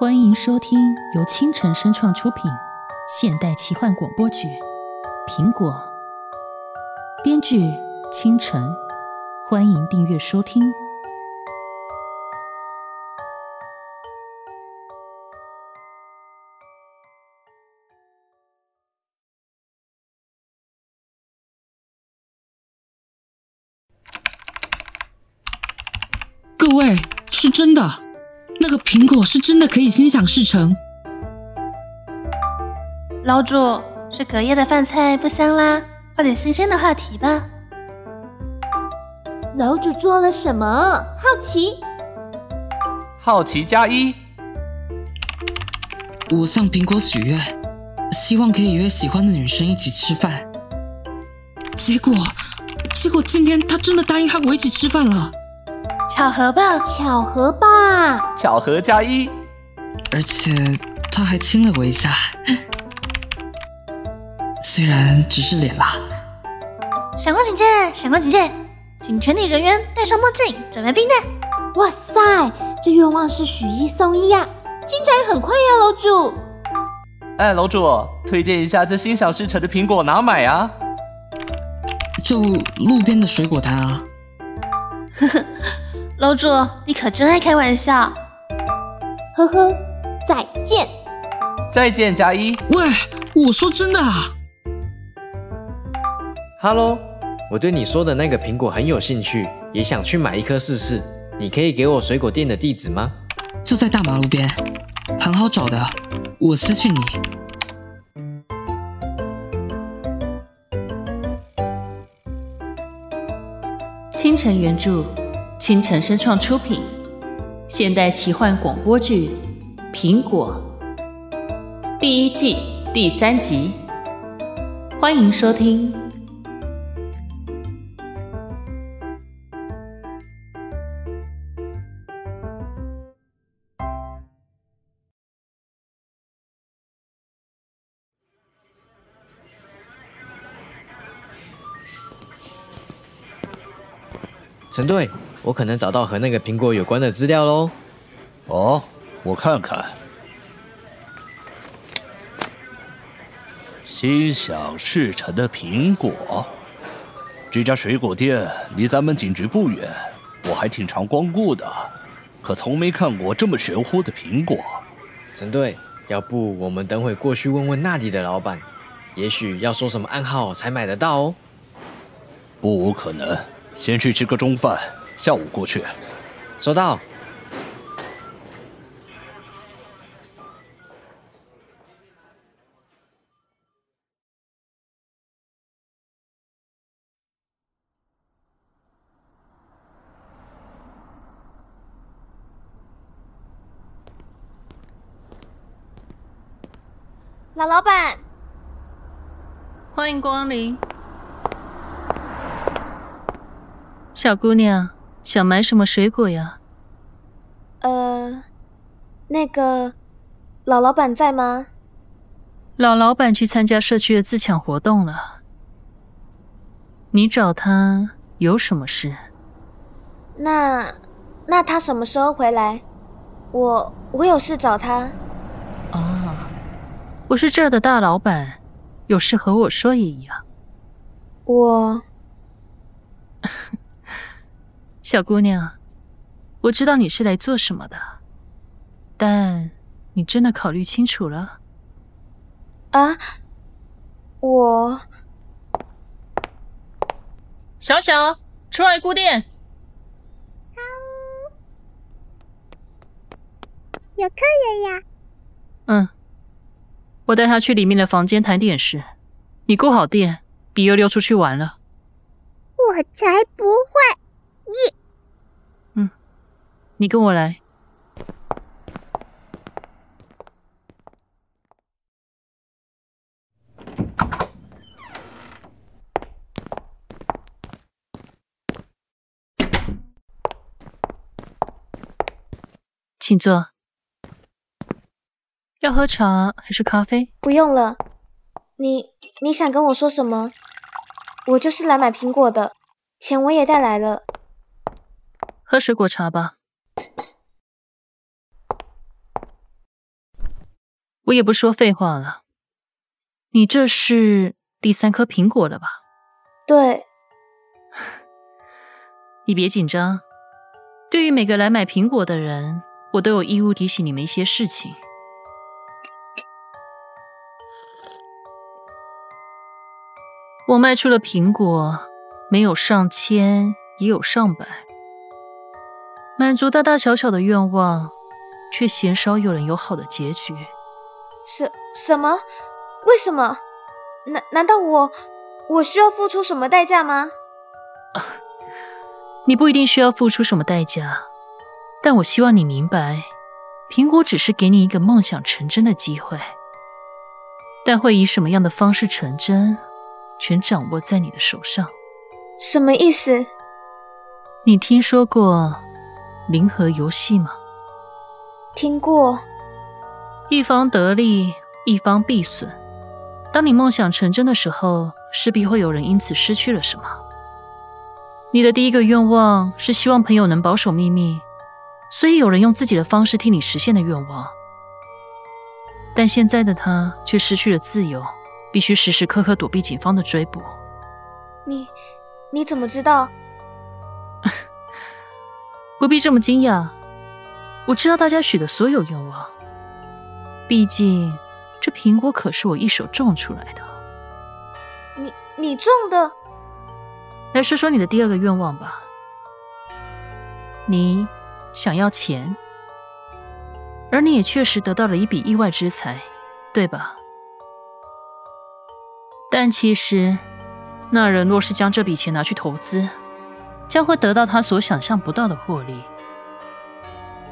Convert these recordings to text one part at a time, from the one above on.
欢迎收听由青城声创出品现代奇幻广播剧《苹果》，编剧清晨。欢迎订阅收听。果是真的可以心想事成。楼主，是隔夜的饭菜不香啦，换点新鲜的话题吧。楼主做了什么？好奇。好奇加一。我向苹果许愿，希望可以约喜欢的女生一起吃饭。结果，结果今天他真的答应和我一起吃饭了。巧合吧？巧合吧？巧合加一。而且他还亲了我一下，虽然只是脸啦。闪光警戒！闪光警戒！请全体人员戴上墨镜，准备避难。哇塞，这愿望是许一送一呀，进展很快呀，楼主。哎，楼主，推荐一下这心想事成的苹果哪买啊？就路边的水果摊啊。呵呵，楼主，你可真爱开玩笑。呵呵，再见。再见加一。喂，我说真的啊。Hello。我对你说的那个苹果很有兴趣，也想去买一颗试试。你可以给我水果店的地址吗？就在大马路边，很好找的。我私讯你。清晨原著，倾城声创出品，现代奇幻广播剧《苹果》第一季第三集，欢迎收听。陈队，我可能找到和那个苹果有关的资料喽。哦，我看看。心想事成的苹果，这家水果店离咱们警局不远，我还挺常光顾的，可从没看过这么玄乎的苹果。陈队，要不我们等会过去问问那里的老板，也许要说什么暗号才买得到哦。不无可能。先去吃个中饭，下午过去。收到。老老板，欢迎光临。小姑娘，想买什么水果呀？呃，那个老老板在吗？老老板去参加社区的自抢活动了。你找他有什么事？那那他什么时候回来？我我有事找他。啊，我是这儿的大老板，有事和我说也一样。我。小姑娘，我知道你是来做什么的，但你真的考虑清楚了？啊，我小小出来顾店。好，有客人呀。嗯，我带他去里面的房间谈点事，你顾好店，别又溜出去玩了。我才不会。你，嗯，你跟我来，请坐。要喝茶还是咖啡？不用了。你你想跟我说什么？我就是来买苹果的，钱我也带来了。喝水果茶吧。我也不说废话了，你这是第三颗苹果了吧？对，你别紧张。对于每个来买苹果的人，我都有义务提醒你们一些事情。我卖出了苹果，没有上千，也有上百，满足大大小小的愿望，却鲜少有人有好的结局。什什么？为什么？难难道我我需要付出什么代价吗？你不一定需要付出什么代价，但我希望你明白，苹果只是给你一个梦想成真的机会，但会以什么样的方式成真，全掌握在你的手上。什么意思？你听说过零和游戏吗？听过。一方得利，一方必损。当你梦想成真的时候，势必会有人因此失去了什么。你的第一个愿望是希望朋友能保守秘密，所以有人用自己的方式替你实现的愿望。但现在的他却失去了自由，必须时时刻刻躲避警方的追捕。你你怎么知道？不必这么惊讶，我知道大家许的所有愿望。毕竟，这苹果可是我一手种出来的。你你种的？来说说你的第二个愿望吧。你想要钱，而你也确实得到了一笔意外之财，对吧？但其实，那人若是将这笔钱拿去投资，将会得到他所想象不到的获利。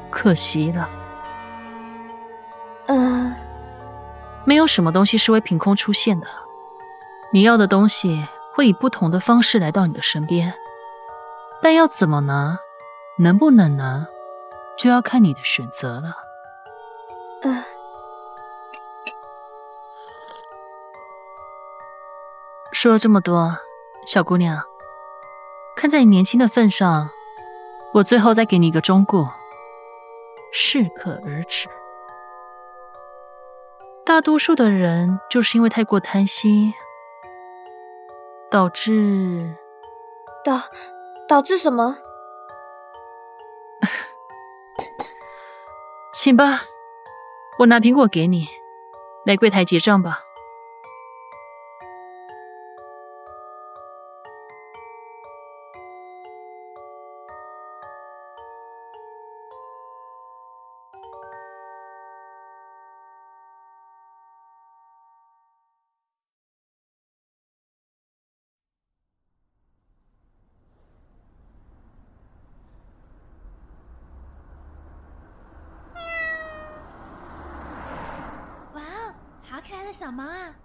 可惜了。嗯，没有什么东西是会凭空出现的。你要的东西会以不同的方式来到你的身边，但要怎么拿，能不能拿，就要看你的选择了。嗯，说了这么多，小姑娘，看在你年轻的份上，我最后再给你一个忠告：适可而止。大多数的人就是因为太过贪心，导致导导致什么？请吧，我拿苹果给你，来柜台结账吧。小猫啊！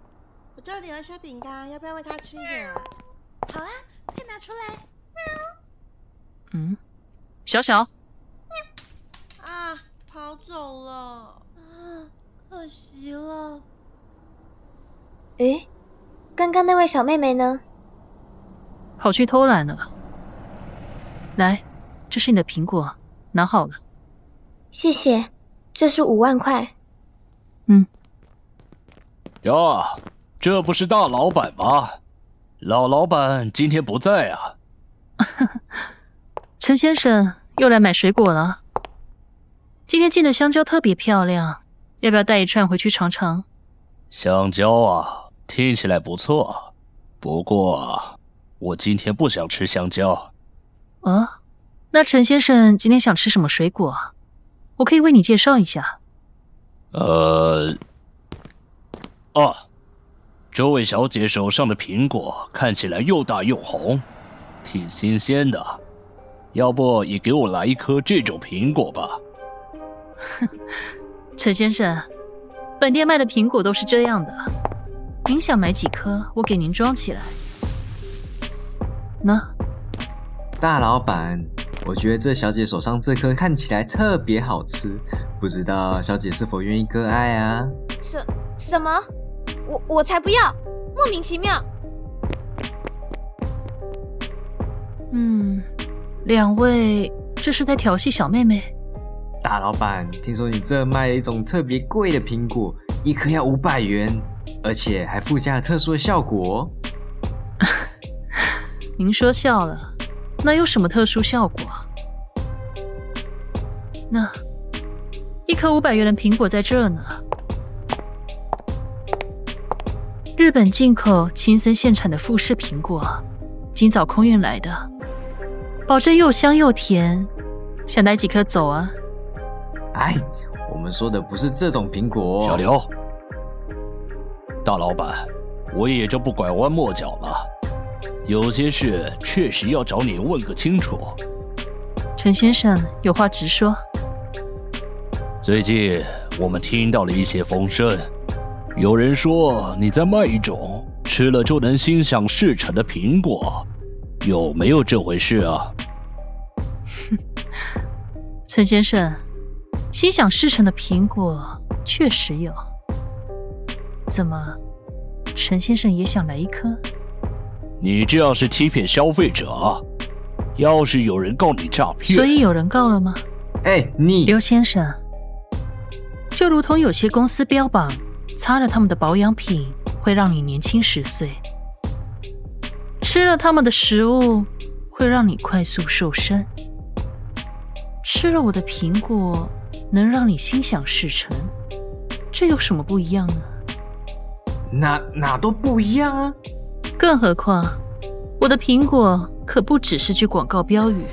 我这里有一些饼干，要不要喂它吃一点啊？好啊，快拿出来！嗯，小小，啊，跑走了。啊，可惜了。诶，刚刚那位小妹妹呢？跑去偷懒了。来，这是你的苹果，拿好了。谢谢，这是五万块。嗯，呀，这不是大老板吗？老老板今天不在啊。陈先生又来买水果了。今天进的香蕉特别漂亮，要不要带一串回去尝尝？香蕉啊，听起来不错，不过我今天不想吃香蕉。啊，那陈先生今天想吃什么水果？我可以为你介绍一下。呃，啊，这位小姐手上的苹果看起来又大又红，挺新鲜的，要不也给我来一颗这种苹果吧？哼陈先生，本店卖的苹果都是这样的，您想买几颗，我给您装起来。那，大老板，我觉得这小姐手上这颗看起来特别好吃，不知道小姐是否愿意割爱啊？什什么？我我才不要！莫名其妙。嗯，两位这是在调戏小妹妹？大老板，听说你这卖了一种特别贵的苹果，一颗要五百元，而且还附加了特殊的效果。您说笑了，那有什么特殊效果？那一颗五百元的苹果在这呢。日本进口青森现产的富士苹果，今早空运来的，保证又香又甜。想带几颗走啊？哎，我们说的不是这种苹果。小刘，大老板，我也就不拐弯抹角了。有些事确实要找你问个清楚。陈先生，有话直说。最近我们听到了一些风声，有人说你在卖一种吃了就能心想事成的苹果，有没有这回事啊？哼，陈先生，心想事成的苹果确实有。怎么，陈先生也想来一颗？你这样是欺骗消费者啊！要是有人告你诈骗，所以有人告了吗？哎，你刘先生，就如同有些公司标榜，擦了他们的保养品会让你年轻十岁，吃了他们的食物会让你快速瘦身，吃了我的苹果能让你心想事成，这有什么不一样呢？哪哪都不一样啊！更何况，我的苹果可不只是句广告标语，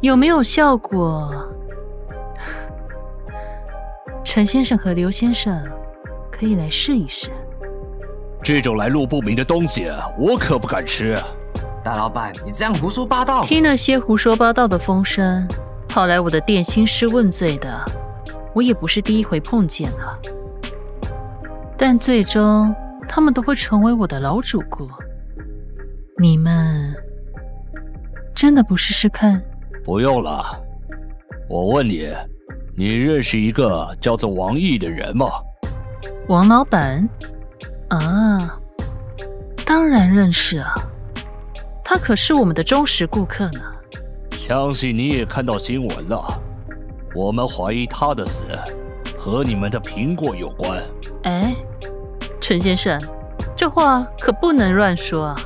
有没有效果？陈先生和刘先生可以来试一试。这种来路不明的东西，我可不敢吃。大老板，你这样胡说八道！听那些胡说八道的风声，跑来我的店兴师问罪的，我也不是第一回碰见了。但最终。他们都会成为我的老主顾。你们真的不试试看？不用了。我问你，你认识一个叫做王毅的人吗？王老板？啊，当然认识啊。他可是我们的忠实顾客呢。相信你也看到新闻了。我们怀疑他的死和你们的苹果有关。哎。陈先生，这话可不能乱说啊！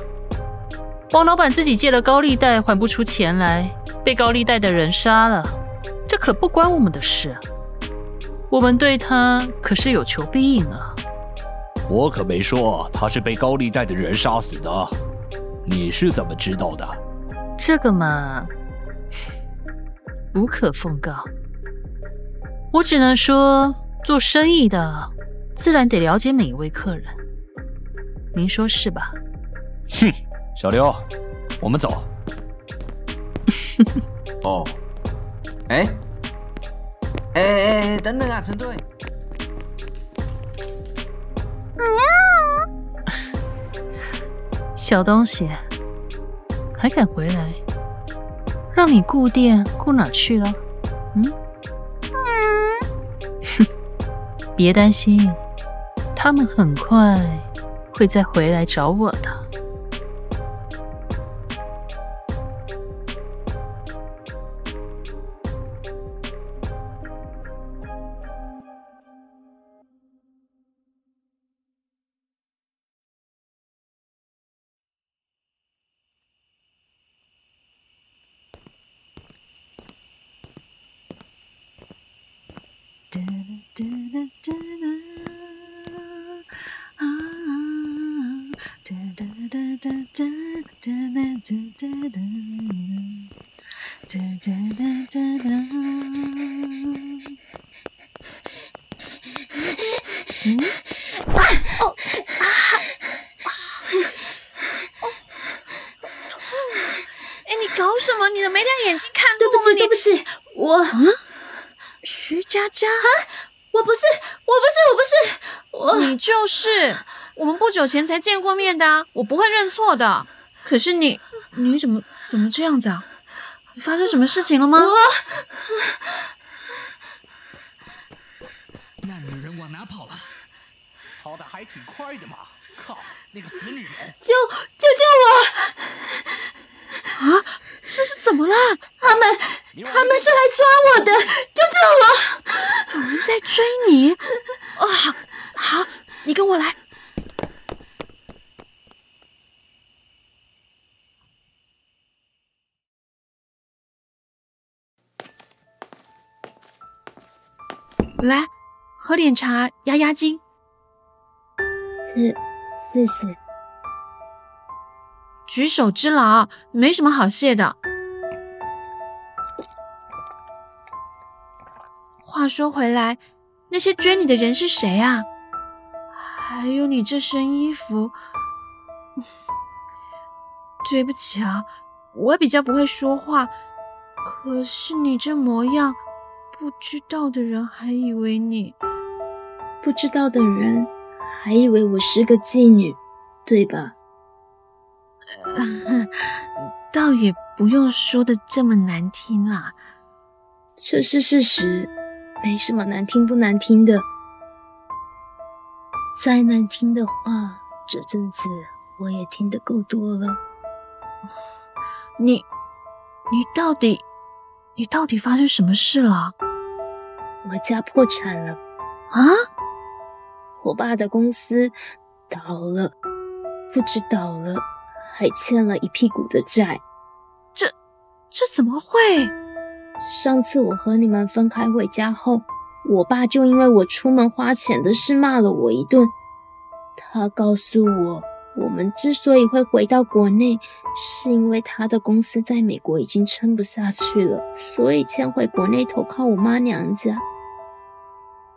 王老板自己借了高利贷还不出钱来，被高利贷的人杀了，这可不关我们的事。我们对他可是有求必应啊！我可没说他是被高利贷的人杀死的，你是怎么知道的？这个嘛，无可奉告。我只能说，做生意的。自然得了解每一位客人，您说是吧？哼，小刘，我们走。哦，哎，哎哎哎，等等啊，陈队！小东西，还敢回来？让你顾店顾哪去了？嗯？哼，别担心。他们很快会再回来找我的。嗯，啊哦啊啊哦，痛！哎，你搞什么？你的没戴眼镜看对不起，对不起，我嗯，徐佳佳啊，我不是，我不是，我不是，我你就是，我们不久前才见过面的，我不会认错的。可是你，你怎么怎么这样子啊？你发生什么事情了吗？我。那女人往哪跑了？跑的还挺快的嘛！靠，那个死女人！救救救我！啊，这是怎么了？他们他们是来抓我的！救救我！有人在追你？啊，好，好，你跟我来。来，喝点茶压压惊。谢，谢谢。举手之劳，没什么好谢的。话说回来，那些追你的人是谁啊？还有你这身衣服，对不起啊，我比较不会说话。可是你这模样，不知道的人还以为你……不知道的人还以为我是个妓女，对吧？倒也不用说的这么难听啦，这是事实，没什么难听不难听的。再难听的话，这阵子我也听得够多了。你，你到底，你到底发生什么事了？我家破产了啊！我爸的公司倒了，不止倒了。还欠了一屁股的债，这这怎么会？上次我和你们分开回家后，我爸就因为我出门花钱的事骂了我一顿。他告诉我，我们之所以会回到国内，是因为他的公司在美国已经撑不下去了，所以迁回国内投靠我妈娘家。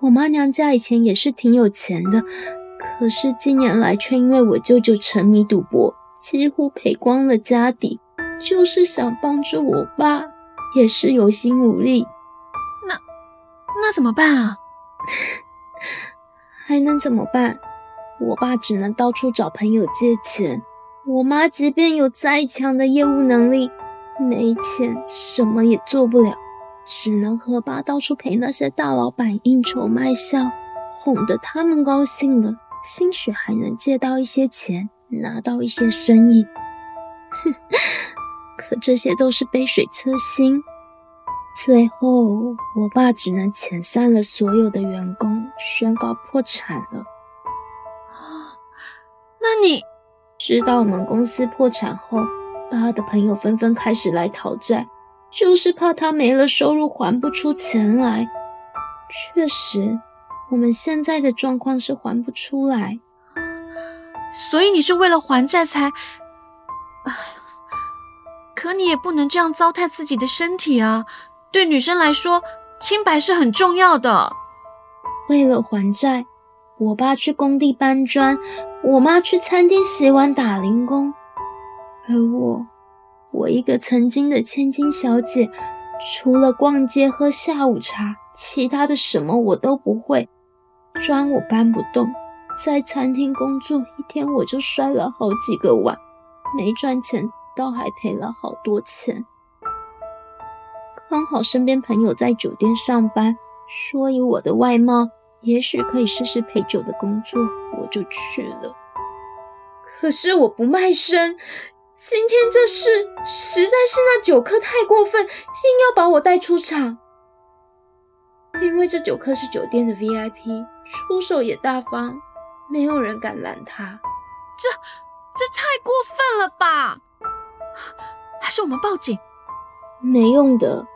我妈娘家以前也是挺有钱的，可是近年来却因为我舅舅沉迷赌博。几乎赔光了家底，就是想帮助我爸，也是有心无力。那那怎么办啊？还能怎么办？我爸只能到处找朋友借钱。我妈即便有再强的业务能力，没钱什么也做不了，只能和爸到处陪那些大老板应酬卖笑，哄得他们高兴了，兴许还能借到一些钱。拿到一些生意，哼，可这些都是杯水车薪。最后，我爸只能遣散了所有的员工，宣告破产了。那你知道我们公司破产后，爸的朋友纷纷开始来讨债，就是怕他没了收入还不出钱来。确实，我们现在的状况是还不出来。所以你是为了还债才……哎，可你也不能这样糟蹋自己的身体啊！对女生来说，清白是很重要的。为了还债，我爸去工地搬砖，我妈去餐厅洗碗打零工，而我，我一个曾经的千金小姐，除了逛街喝下午茶，其他的什么我都不会。砖我搬不动。在餐厅工作一天，我就摔了好几个碗，没赚钱，倒还赔了好多钱。刚好身边朋友在酒店上班，说以我的外貌，也许可以试试陪酒的工作，我就去了。可是我不卖身，今天这事实在是那酒客太过分，硬要把我带出场。因为这酒客是酒店的 VIP，出手也大方。没有人敢拦他，这这太过分了吧？还是我们报警？没用的，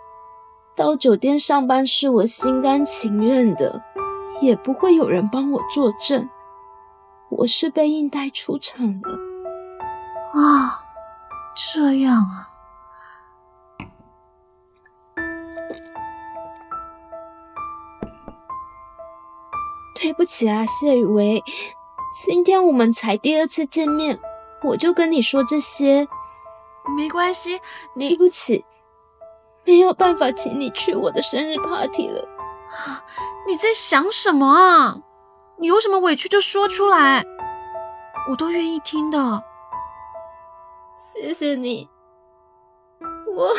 到酒店上班是我心甘情愿的，也不会有人帮我作证。我是被硬带出场的。啊，这样啊。对不起啊，谢雨薇，今天我们才第二次见面，我就跟你说这些。没关系，你对不起，没有办法请你去我的生日 party 了。你在想什么啊？你有什么委屈就说出来，我都愿意听的。谢谢你，我。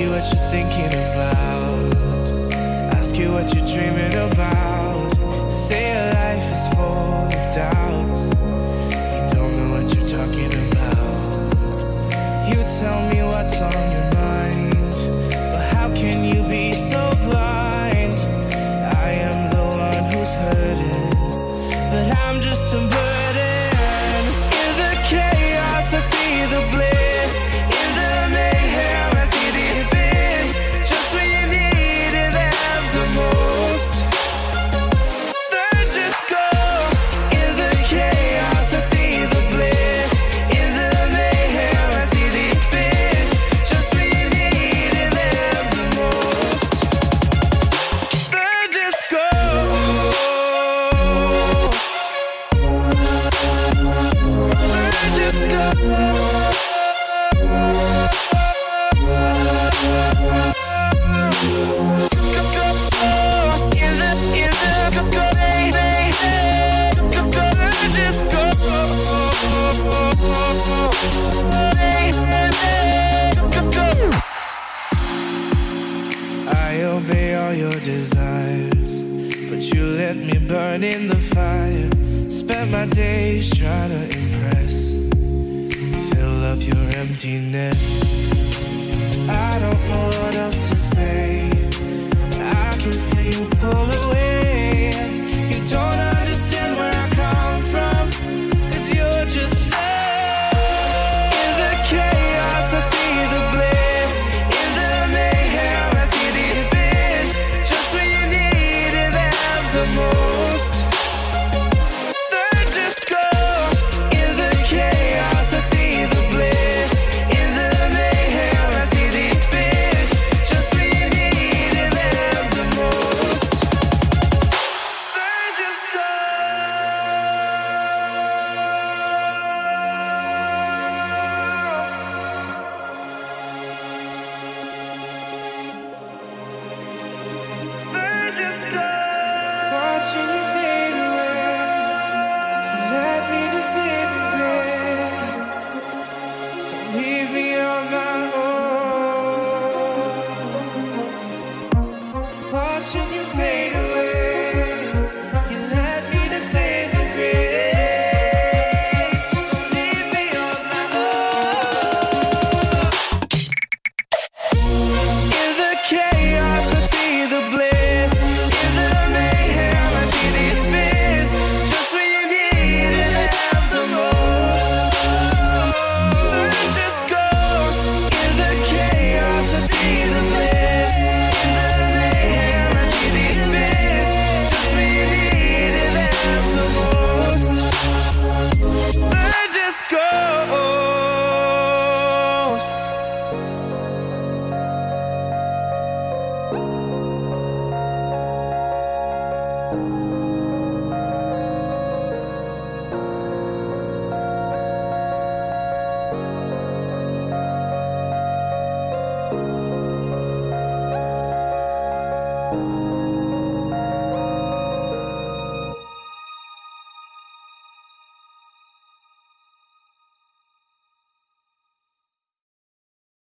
you what you're thinking about. Ask you what you're dreaming about. Say your life is full of doubts. You don't know what you're talking about. You tell me what's on your mind.